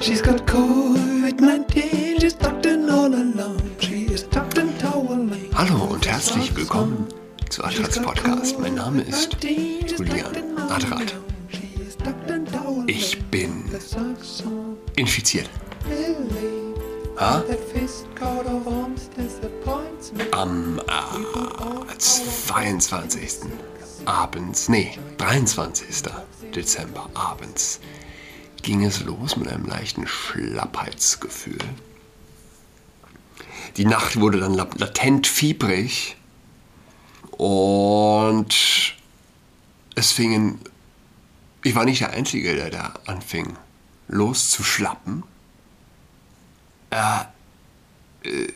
She's got COVID-19, she's tucked in all alone. She is tucked in toweling. Hallo und herzlich willkommen zu Adrats Podcast. Mein Name ist Julian Adrat. Ich bin infiziert. Ha? Am äh, 22. abends, nee, 23. Dezember abends ging es los mit einem leichten Schlappheitsgefühl. Die Nacht wurde dann latent fiebrig und es fingen, ich war nicht der Einzige, der da anfing loszuschlappen. Äh, äh,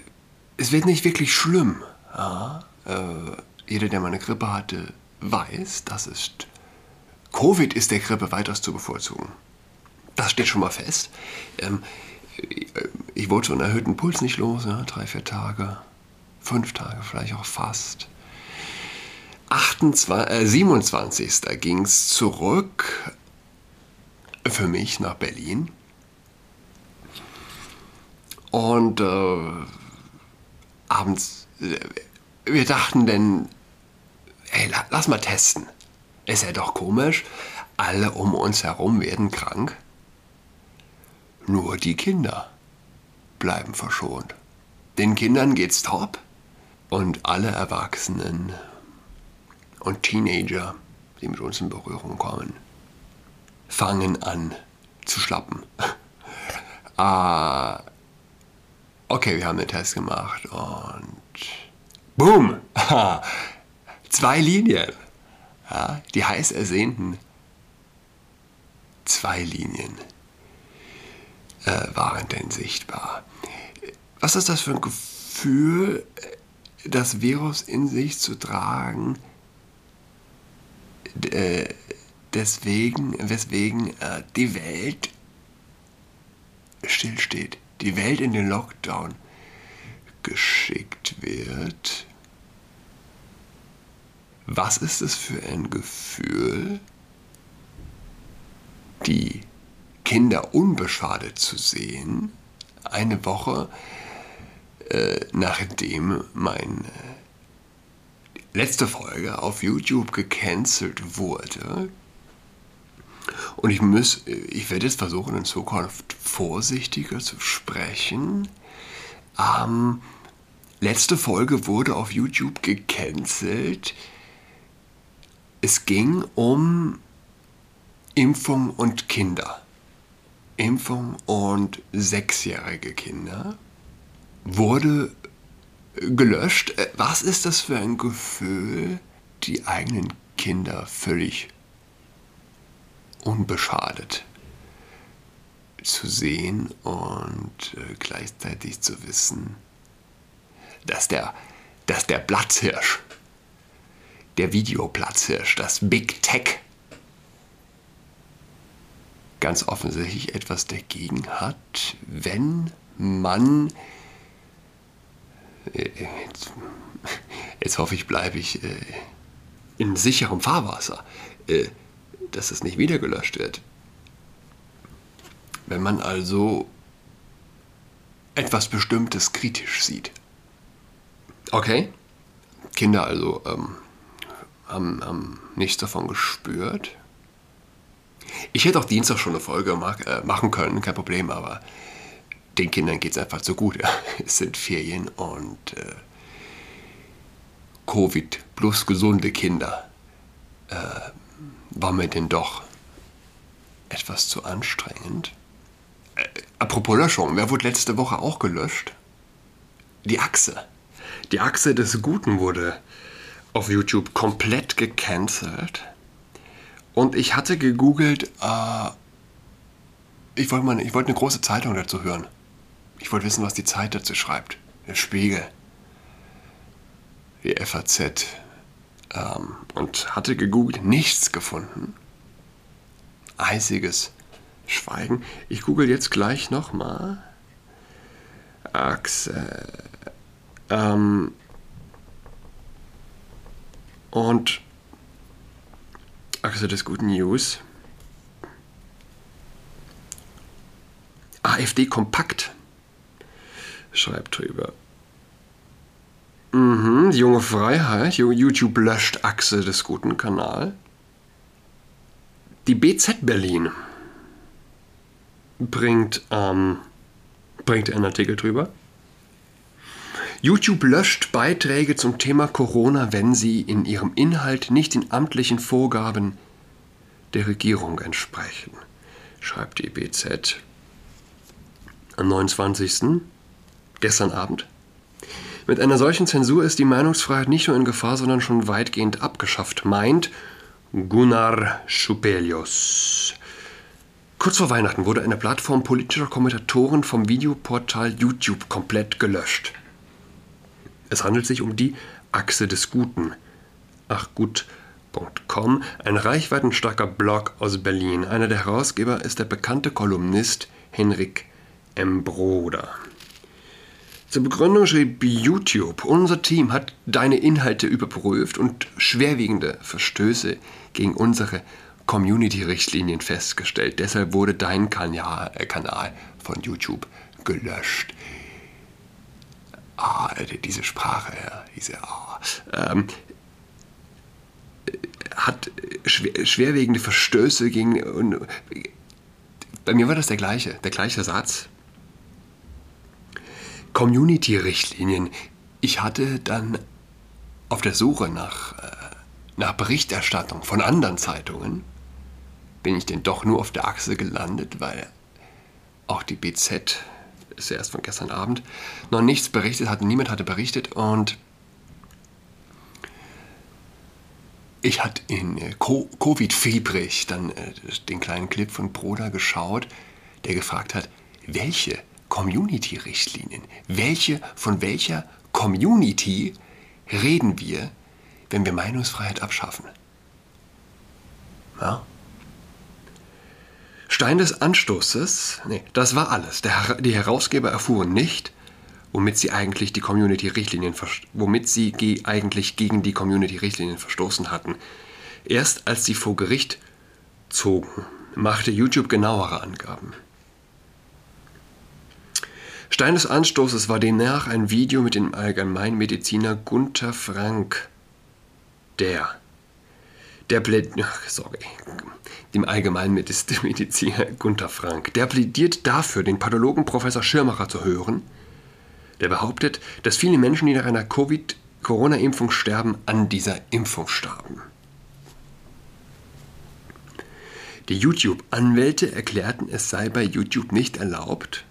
es wird nicht wirklich schlimm. Ja? Äh, jeder, der mal eine Grippe hatte, weiß, dass es Covid ist der Grippe weitaus zu bevorzugen. Das steht schon mal fest. Ähm, ich wollte so einen erhöhten Puls nicht los, ja, drei, vier Tage, fünf Tage, vielleicht auch fast. 28, äh, 27. ging es zurück für mich nach Berlin. Und äh, abends, äh, wir dachten denn, hey, lass mal testen. Ist ja doch komisch, alle um uns herum werden krank. Nur die Kinder bleiben verschont. Den Kindern geht's top und alle Erwachsenen und Teenager, die mit uns in Berührung kommen, fangen an zu schlappen. ah, okay, wir haben den Test gemacht und boom, zwei Linien. Ja, die heiß ersehnten zwei Linien äh, waren denn sichtbar. Was ist das für ein Gefühl, das Virus in sich zu tragen, äh, deswegen, weswegen äh, die Welt stillsteht, die Welt in den Lockdown geschickt wird. Was ist es für ein Gefühl, die Kinder unbeschadet zu sehen, eine Woche äh, nachdem meine letzte Folge auf YouTube gecancelt wurde. Und ich muss, ich werde jetzt versuchen, in Zukunft vorsichtiger zu sprechen. Ähm, letzte Folge wurde auf YouTube gecancelt. Es ging um Impfung und Kinder. Impfung und sechsjährige Kinder wurde gelöscht. Äh, was ist das für ein Gefühl, die eigenen Kinder völlig unbeschadet zu sehen und äh, gleichzeitig zu wissen, dass der, dass der Platzhirsch, der Videoplatzhirsch, das Big Tech ganz offensichtlich etwas dagegen hat, wenn man äh, jetzt, jetzt hoffe ich, bleibe ich äh, in sicherem Fahrwasser, äh, dass es nicht wieder gelöscht wird. Wenn man also etwas Bestimmtes kritisch sieht. Okay, Kinder also ähm, haben, haben nichts davon gespürt, ich hätte auch Dienstag schon eine Folge äh, machen können, kein Problem, aber den Kindern geht es einfach zu gut. Es sind Ferien und äh, Covid plus gesunde Kinder äh, war mir denn doch etwas zu anstrengend. Äh, apropos Löschung, wer wurde letzte Woche auch gelöscht? Die Achse. Die Achse des Guten wurde auf YouTube komplett gecancelt. Und ich hatte gegoogelt, äh, ich wollte mal, wollt eine große Zeitung dazu hören. Ich wollte wissen, was die Zeit dazu schreibt. Der Spiegel, die FAZ. Ähm, und hatte gegoogelt, nichts gefunden. Eisiges Schweigen. Ich google jetzt gleich nochmal. Achse. Ähm, und Achse des guten News. AfD Kompakt schreibt drüber. Mhm, junge Freiheit, YouTube löscht Achse des guten Kanal. Die BZ Berlin bringt, ähm, bringt einen Artikel drüber. YouTube löscht Beiträge zum Thema Corona, wenn sie in ihrem Inhalt nicht den amtlichen Vorgaben der Regierung entsprechen, schreibt die BZ am 29. gestern Abend. Mit einer solchen Zensur ist die Meinungsfreiheit nicht nur in Gefahr, sondern schon weitgehend abgeschafft, meint Gunnar Schupelius. Kurz vor Weihnachten wurde eine Plattform politischer Kommentatoren vom Videoportal YouTube komplett gelöscht. Es handelt sich um die Achse des Guten. Ach gut.com, ein reichweitenstarker Blog aus Berlin. Einer der Herausgeber ist der bekannte Kolumnist Henrik M. Broder. Zur Begründung schrieb YouTube, unser Team hat deine Inhalte überprüft und schwerwiegende Verstöße gegen unsere Community-Richtlinien festgestellt. Deshalb wurde dein Kanal, äh, Kanal von YouTube gelöscht ah, diese Sprache, diese ah, ähm, hat schwer, schwerwiegende Verstöße gegen. Und, bei mir war das der gleiche, der gleiche Satz. Community-Richtlinien. Ich hatte dann auf der Suche nach, äh, nach Berichterstattung von anderen Zeitungen, bin ich denn doch nur auf der Achse gelandet, weil auch die BZ ist ja erst von gestern Abend, noch nichts berichtet hatte, niemand hatte berichtet und ich hatte in äh, Covid-fiebrig dann äh, den kleinen Clip von Broda geschaut, der gefragt hat, welche Community-Richtlinien, welche, von welcher Community reden wir, wenn wir Meinungsfreiheit abschaffen? Ja? Stein des Anstoßes, nee, das war alles. Der, die Herausgeber erfuhren nicht, womit sie eigentlich die Community-Richtlinien, womit sie ge eigentlich gegen die Community-Richtlinien verstoßen hatten. Erst als sie vor Gericht zogen, machte YouTube genauere Angaben. Stein des Anstoßes war demnach ein Video mit dem Allgemeinmediziner Gunther Frank, der der plädiert, sorry, dem Allgemeinmediziner Gunther Frank, der plädiert dafür, den Pathologen Professor Schirmacher zu hören, der behauptet, dass viele Menschen, die nach einer Covid-Corona-Impfung sterben, an dieser Impfung starben. Die YouTube-Anwälte erklärten, es sei bei YouTube nicht erlaubt,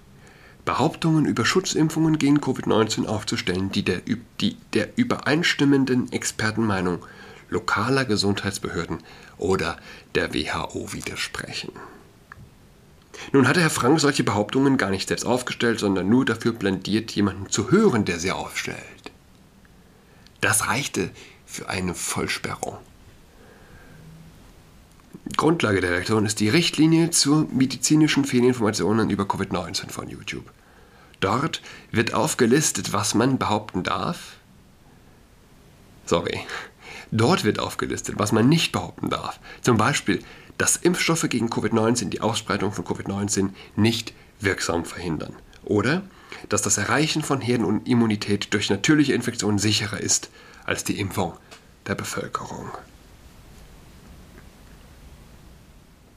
Behauptungen über Schutzimpfungen gegen Covid-19 aufzustellen, die der, die der übereinstimmenden Expertenmeinung lokaler Gesundheitsbehörden oder der WHO widersprechen. Nun hatte Herr Frank solche Behauptungen gar nicht selbst aufgestellt, sondern nur dafür plädiert, jemanden zu hören, der sie aufstellt. Das reichte für eine Vollsperrung. Grundlage der Reaktion ist die Richtlinie zur medizinischen Fehlinformationen über Covid-19 von YouTube. Dort wird aufgelistet, was man behaupten darf. Sorry, Dort wird aufgelistet, was man nicht behaupten darf. Zum Beispiel, dass Impfstoffe gegen Covid-19 die Ausbreitung von Covid-19 nicht wirksam verhindern. Oder dass das Erreichen von Herdenimmunität durch natürliche Infektionen sicherer ist als die Impfung der Bevölkerung.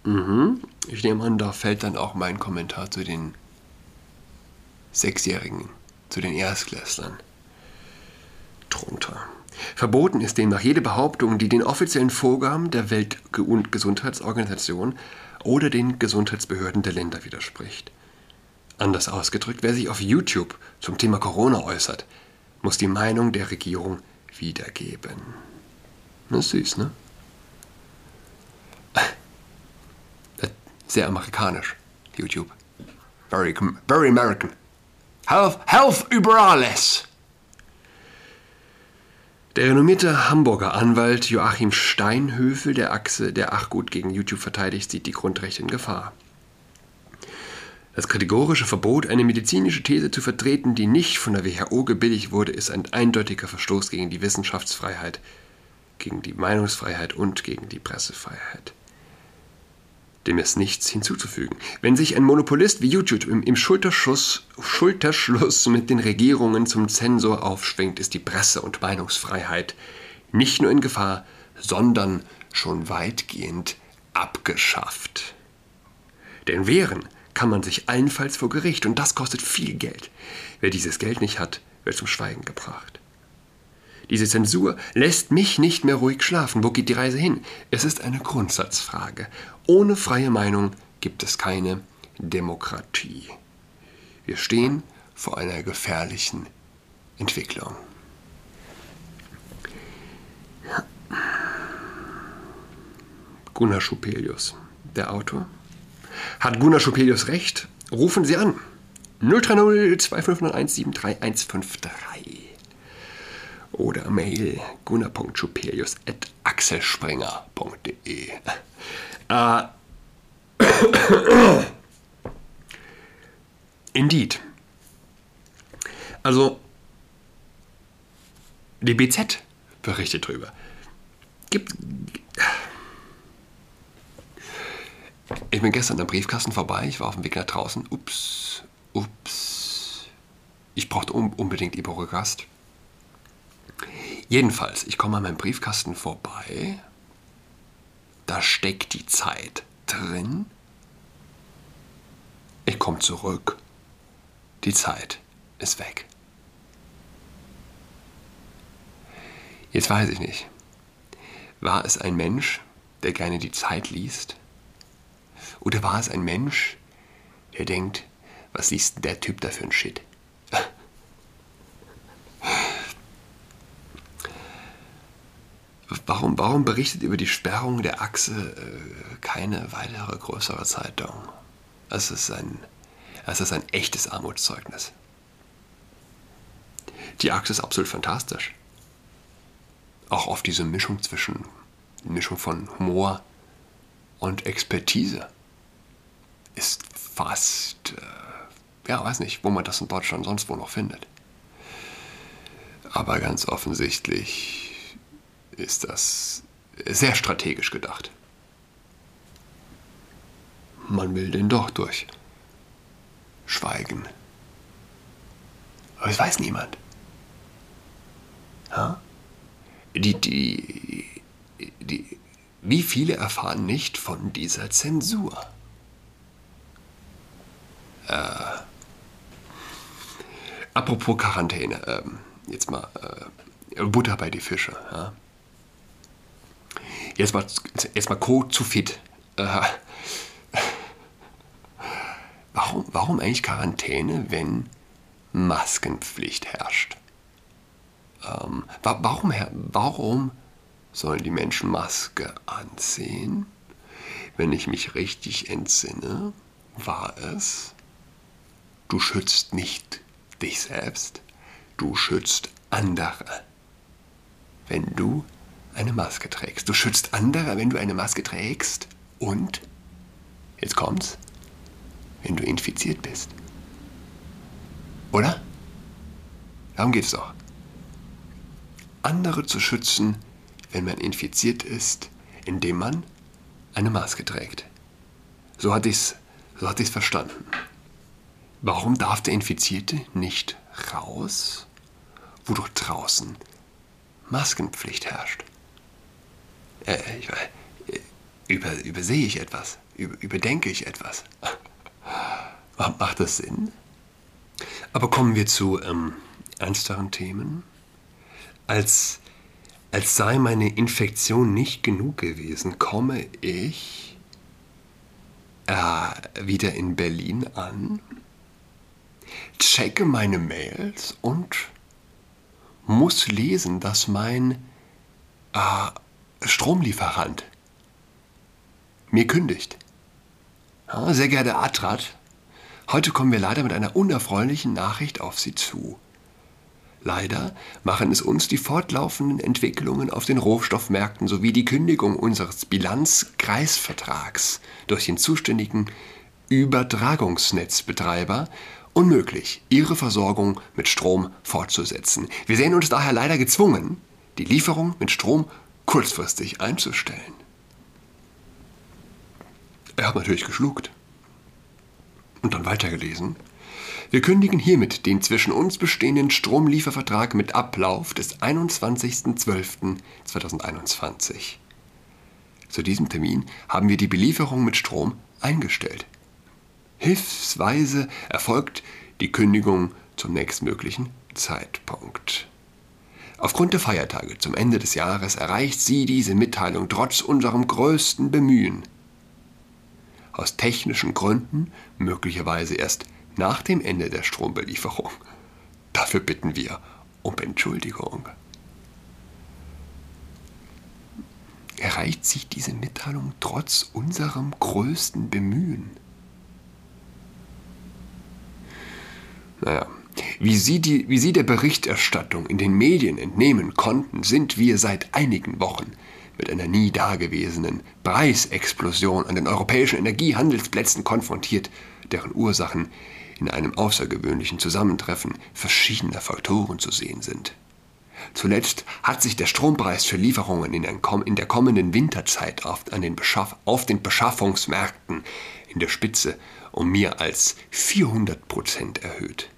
Mhm. Ich nehme an, da fällt dann auch mein Kommentar zu den Sechsjährigen, zu den Erstklässlern drunter. Verboten ist demnach jede Behauptung, die den offiziellen Vorgaben der Weltgesundheitsorganisation oder den Gesundheitsbehörden der Länder widerspricht. Anders ausgedrückt, wer sich auf YouTube zum Thema Corona äußert, muss die Meinung der Regierung wiedergeben. Ist süß, ne? Sehr amerikanisch, YouTube. Very, very American. Health, health über alles! Der renommierte Hamburger Anwalt Joachim Steinhöfel, der Achse der Achgut gegen YouTube verteidigt, sieht die Grundrechte in Gefahr. Das kategorische Verbot, eine medizinische These zu vertreten, die nicht von der WHO gebilligt wurde, ist ein eindeutiger Verstoß gegen die Wissenschaftsfreiheit, gegen die Meinungsfreiheit und gegen die Pressefreiheit. Dem ist nichts hinzuzufügen. Wenn sich ein Monopolist wie YouTube im, im Schulterschluss, Schulterschluss mit den Regierungen zum Zensor aufschwingt, ist die Presse- und Meinungsfreiheit nicht nur in Gefahr, sondern schon weitgehend abgeschafft. Denn wehren kann man sich allenfalls vor Gericht und das kostet viel Geld. Wer dieses Geld nicht hat, wird zum Schweigen gebracht. Diese Zensur lässt mich nicht mehr ruhig schlafen. Wo geht die Reise hin? Es ist eine Grundsatzfrage. Ohne freie Meinung gibt es keine Demokratie. Wir stehen vor einer gefährlichen Entwicklung. Gunnar Schupelius, der Autor. Hat Gunnar Schupelius recht? Rufen Sie an. 030 2501 73153 oder Mail gunnar.schupelius.axelspringer.de. Äh, Indeed. Also, die BZ berichtet drüber. Gibt. Ich bin gestern am Briefkasten vorbei, ich war auf dem Weg nach draußen. Ups, ups. Ich brauchte unbedingt Iborogast. Jedenfalls, ich komme an meinem Briefkasten vorbei. Da steckt die Zeit drin. Ich komme zurück. Die Zeit ist weg. Jetzt weiß ich nicht. War es ein Mensch, der gerne die Zeit liest? Oder war es ein Mensch, der denkt, was liest der Typ da für ein Shit? Warum, warum berichtet über die Sperrung der Achse äh, keine weitere größere Zeitung? Es ist ein, es ist ein echtes Armutszeugnis. Die Achse ist absolut fantastisch. Auch auf diese Mischung zwischen Mischung von Humor und Expertise ist fast, äh, ja, weiß nicht, wo man das in Deutschland sonst wo noch findet. Aber ganz offensichtlich ist das sehr strategisch gedacht. Man will den doch durch. Schweigen. Aber es weiß niemand. Ja? Die, die, die, wie viele erfahren nicht von dieser Zensur? Äh, apropos Quarantäne, äh, jetzt mal äh, Butter bei die Fische. Ja? Jetzt mal, jetzt mal Co zu fit. Äh, warum, warum eigentlich Quarantäne, wenn Maskenpflicht herrscht? Ähm, warum, warum sollen die Menschen Maske anziehen? Wenn ich mich richtig entsinne, war es, du schützt nicht dich selbst, du schützt andere. Wenn du eine Maske trägst. Du schützt andere, wenn du eine Maske trägst. Und, jetzt kommt's, wenn du infiziert bist. Oder? Darum geht es doch. Andere zu schützen, wenn man infiziert ist, indem man eine Maske trägt. So hatte ich es so hat ich's verstanden. Warum darf der Infizierte nicht raus, wo doch draußen Maskenpflicht herrscht? Äh, über, übersehe ich etwas? Über, überdenke ich etwas? Macht das Sinn? Aber kommen wir zu ähm, ernsteren Themen. Als, als sei meine Infektion nicht genug gewesen, komme ich äh, wieder in Berlin an, checke meine Mails und muss lesen, dass mein äh, Stromlieferant mir kündigt. Ja, sehr geehrter Atrat, heute kommen wir leider mit einer unerfreulichen Nachricht auf Sie zu. Leider machen es uns die fortlaufenden Entwicklungen auf den Rohstoffmärkten sowie die Kündigung unseres Bilanzkreisvertrags durch den zuständigen Übertragungsnetzbetreiber unmöglich, ihre Versorgung mit Strom fortzusetzen. Wir sehen uns daher leider gezwungen, die Lieferung mit Strom kurzfristig einzustellen. Er hat natürlich geschluckt. Und dann weitergelesen. Wir kündigen hiermit den zwischen uns bestehenden Stromliefervertrag mit Ablauf des 21.12.2021. Zu diesem Termin haben wir die Belieferung mit Strom eingestellt. Hilfsweise erfolgt die Kündigung zum nächstmöglichen Zeitpunkt. Aufgrund der Feiertage zum Ende des Jahres erreicht Sie diese Mitteilung trotz unserem größten Bemühen. Aus technischen Gründen möglicherweise erst nach dem Ende der Strombelieferung. Dafür bitten wir um Entschuldigung. Erreicht sich diese Mitteilung trotz unserem größten Bemühen? Naja, wie Sie, die, wie Sie der Berichterstattung in den Medien entnehmen konnten, sind wir seit einigen Wochen mit einer nie dagewesenen Preisexplosion an den europäischen Energiehandelsplätzen konfrontiert, deren Ursachen in einem außergewöhnlichen Zusammentreffen verschiedener Faktoren zu sehen sind. Zuletzt hat sich der Strompreis für Lieferungen in, der kommenden Winterzeit auf, den auf den Beschaffungsmärkten in der Spitze um mehr als 400 Prozent erhöht.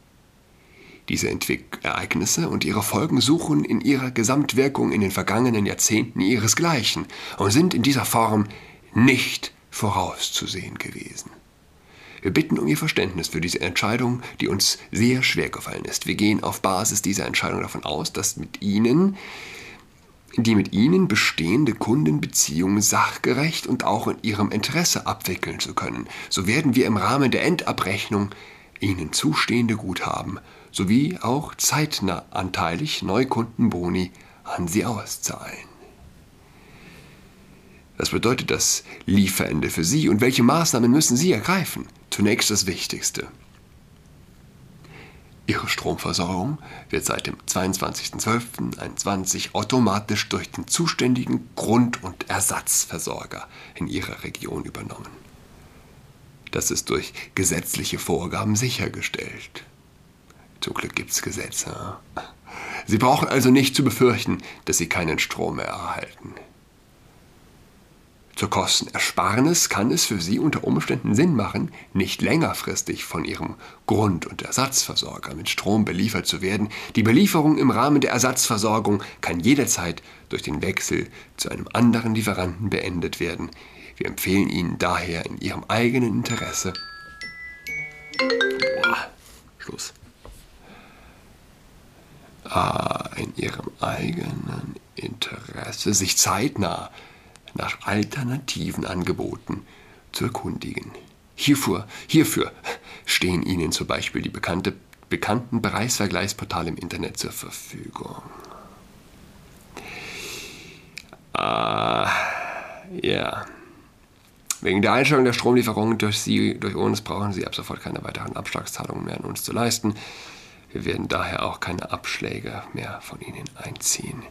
Diese Entwick Ereignisse und ihre Folgen suchen in ihrer Gesamtwirkung in den vergangenen Jahrzehnten ihresgleichen und sind in dieser Form nicht vorauszusehen gewesen. Wir bitten um Ihr Verständnis für diese Entscheidung, die uns sehr schwer gefallen ist. Wir gehen auf Basis dieser Entscheidung davon aus, dass mit Ihnen die mit Ihnen bestehende Kundenbeziehung sachgerecht und auch in Ihrem Interesse abwickeln zu können. So werden wir im Rahmen der Endabrechnung Ihnen zustehende Guthaben sowie auch zeitnah anteilig Neukundenboni an Sie auszahlen. Was bedeutet das Lieferende für Sie und welche Maßnahmen müssen Sie ergreifen? Zunächst das Wichtigste. Ihre Stromversorgung wird seit dem 22.12.21 automatisch durch den zuständigen Grund- und Ersatzversorger in Ihrer Region übernommen. Das ist durch gesetzliche Vorgaben sichergestellt. Zum Glück gibt es Gesetze. Sie brauchen also nicht zu befürchten, dass Sie keinen Strom mehr erhalten. Zur Kostenersparnis kann es für Sie unter Umständen Sinn machen, nicht längerfristig von Ihrem Grund- und Ersatzversorger mit Strom beliefert zu werden. Die Belieferung im Rahmen der Ersatzversorgung kann jederzeit durch den Wechsel zu einem anderen Lieferanten beendet werden. Wir empfehlen Ihnen daher in Ihrem eigenen Interesse. Boah, Schluss. Ah, in Ihrem eigenen Interesse, sich zeitnah nach alternativen Angeboten zu erkundigen. Hierfür, hierfür stehen Ihnen zum Beispiel die bekannte, bekannten Preisvergleichsportale im Internet zur Verfügung. Ah, ja. Wegen der Einstellung der Stromlieferungen durch Sie, durch uns, brauchen Sie ab sofort keine weiteren Abschlagszahlungen mehr an uns zu leisten. Wir werden daher auch keine Abschläge mehr von Ihnen einziehen.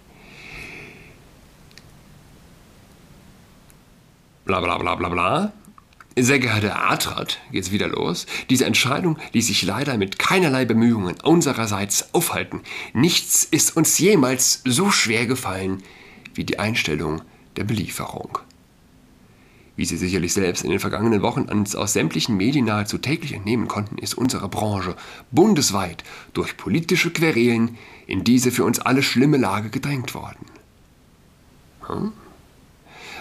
bla bla bla bla bla. Sehr geehrter Adrat, geht's wieder los. Diese Entscheidung ließ sich leider mit keinerlei Bemühungen unsererseits aufhalten. Nichts ist uns jemals so schwer gefallen wie die Einstellung der Belieferung. Wie Sie sicherlich selbst in den vergangenen Wochen aus sämtlichen Medien nahezu täglich entnehmen konnten, ist unsere Branche bundesweit durch politische Querelen in diese für uns alle schlimme Lage gedrängt worden. Hm?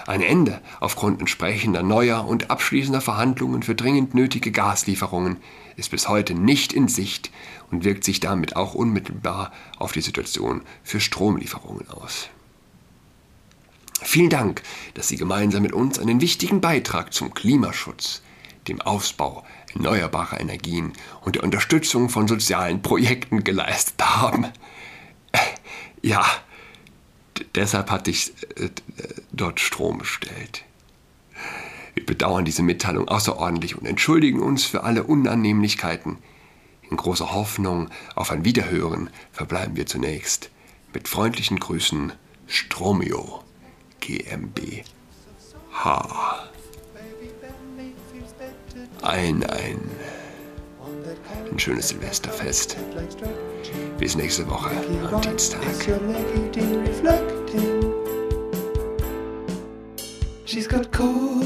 Ein Ende aufgrund entsprechender neuer und abschließender Verhandlungen für dringend nötige Gaslieferungen ist bis heute nicht in Sicht und wirkt sich damit auch unmittelbar auf die Situation für Stromlieferungen aus. Vielen Dank, dass Sie gemeinsam mit uns einen wichtigen Beitrag zum Klimaschutz, dem Ausbau erneuerbarer Energien und der Unterstützung von sozialen Projekten geleistet haben. Ja, deshalb hatte ich äh, dort Strom bestellt. Wir bedauern diese Mitteilung außerordentlich und entschuldigen uns für alle Unannehmlichkeiten. In großer Hoffnung auf ein Wiederhören verbleiben wir zunächst mit freundlichen Grüßen Stromio GmbH. Ein, ein, ein schönes Silvesterfest. Bis nächste Woche am Dienstag. She's got COVID-19,